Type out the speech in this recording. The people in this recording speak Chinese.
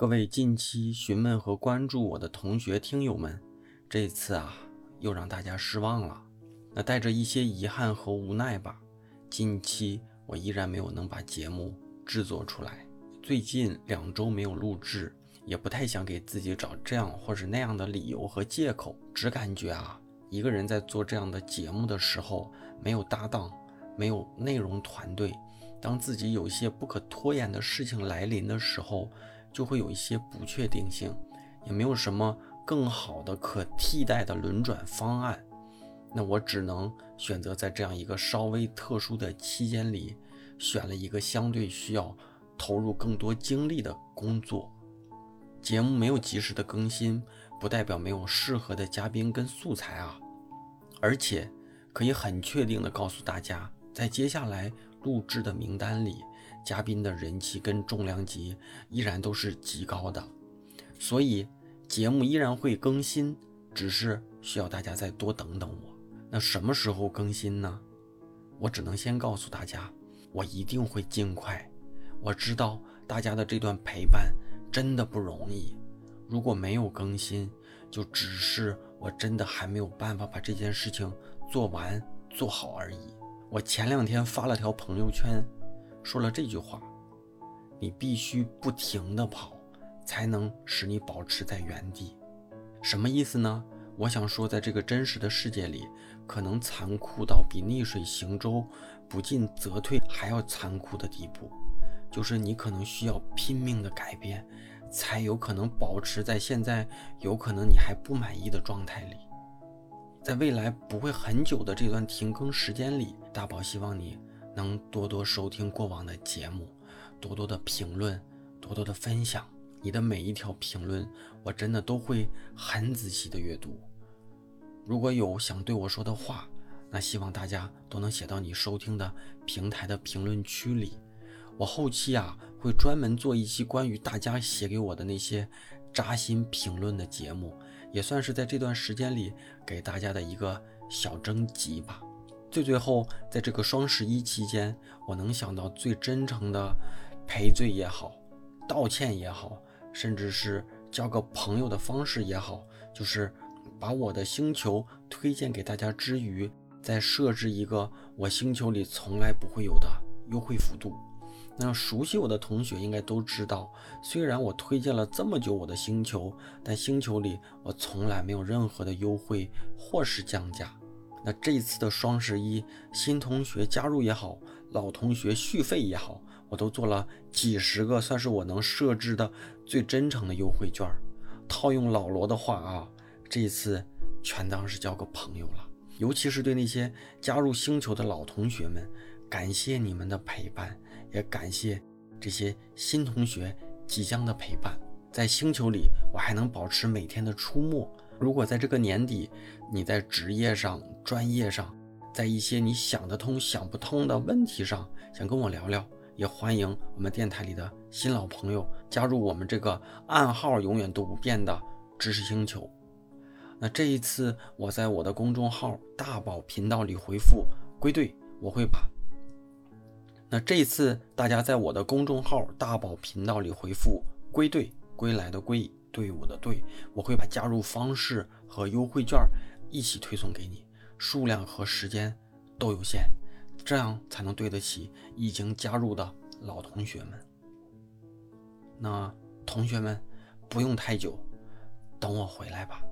各位近期询问和关注我的同学听友们，这次啊又让大家失望了。那带着一些遗憾和无奈吧，近期我依然没有能把节目制作出来。最近两周没有录制，也不太想给自己找这样或者那样的理由和借口，只感觉啊，一个人在做这样的节目的时候，没有搭档，没有内容团队，当自己有一些不可拖延的事情来临的时候。就会有一些不确定性，也没有什么更好的可替代的轮转方案。那我只能选择在这样一个稍微特殊的期间里，选了一个相对需要投入更多精力的工作。节目没有及时的更新，不代表没有适合的嘉宾跟素材啊。而且可以很确定的告诉大家，在接下来录制的名单里。嘉宾的人气跟重量级依然都是极高的，所以节目依然会更新，只是需要大家再多等等我。那什么时候更新呢？我只能先告诉大家，我一定会尽快。我知道大家的这段陪伴真的不容易，如果没有更新，就只是我真的还没有办法把这件事情做完做好而已。我前两天发了条朋友圈。说了这句话，你必须不停地跑，才能使你保持在原地。什么意思呢？我想说，在这个真实的世界里，可能残酷到比逆水行舟、不进则退还要残酷的地步，就是你可能需要拼命的改变，才有可能保持在现在有可能你还不满意的状态里。在未来不会很久的这段停更时间里，大宝希望你。能多多收听过往的节目，多多的评论，多多的分享。你的每一条评论，我真的都会很仔细的阅读。如果有想对我说的话，那希望大家都能写到你收听的平台的评论区里。我后期啊会专门做一期关于大家写给我的那些扎心评论的节目，也算是在这段时间里给大家的一个小征集吧。最最后，在这个双十一期间，我能想到最真诚的赔罪也好，道歉也好，甚至是交个朋友的方式也好，就是把我的星球推荐给大家之余，再设置一个我星球里从来不会有的优惠幅度。那熟悉我的同学应该都知道，虽然我推荐了这么久我的星球，但星球里我从来没有任何的优惠或是降价。那这次的双十一，新同学加入也好，老同学续费也好，我都做了几十个，算是我能设置的最真诚的优惠券。套用老罗的话啊，这次全当是交个朋友了。尤其是对那些加入星球的老同学们，感谢你们的陪伴，也感谢这些新同学即将的陪伴。在星球里，我还能保持每天的出没。如果在这个年底，你在职业上、专业上，在一些你想得通、想不通的问题上，想跟我聊聊，也欢迎我们电台里的新老朋友加入我们这个暗号永远都不变的知识星球。那这一次，我在我的公众号大宝频道里回复“归队”，我会把。那这一次，大家在我的公众号大宝频道里回复“归队”，归来的归。队伍的队，我会把加入方式和优惠券一起推送给你，数量和时间都有限，这样才能对得起已经加入的老同学们。那同学们不用太久，等我回来吧。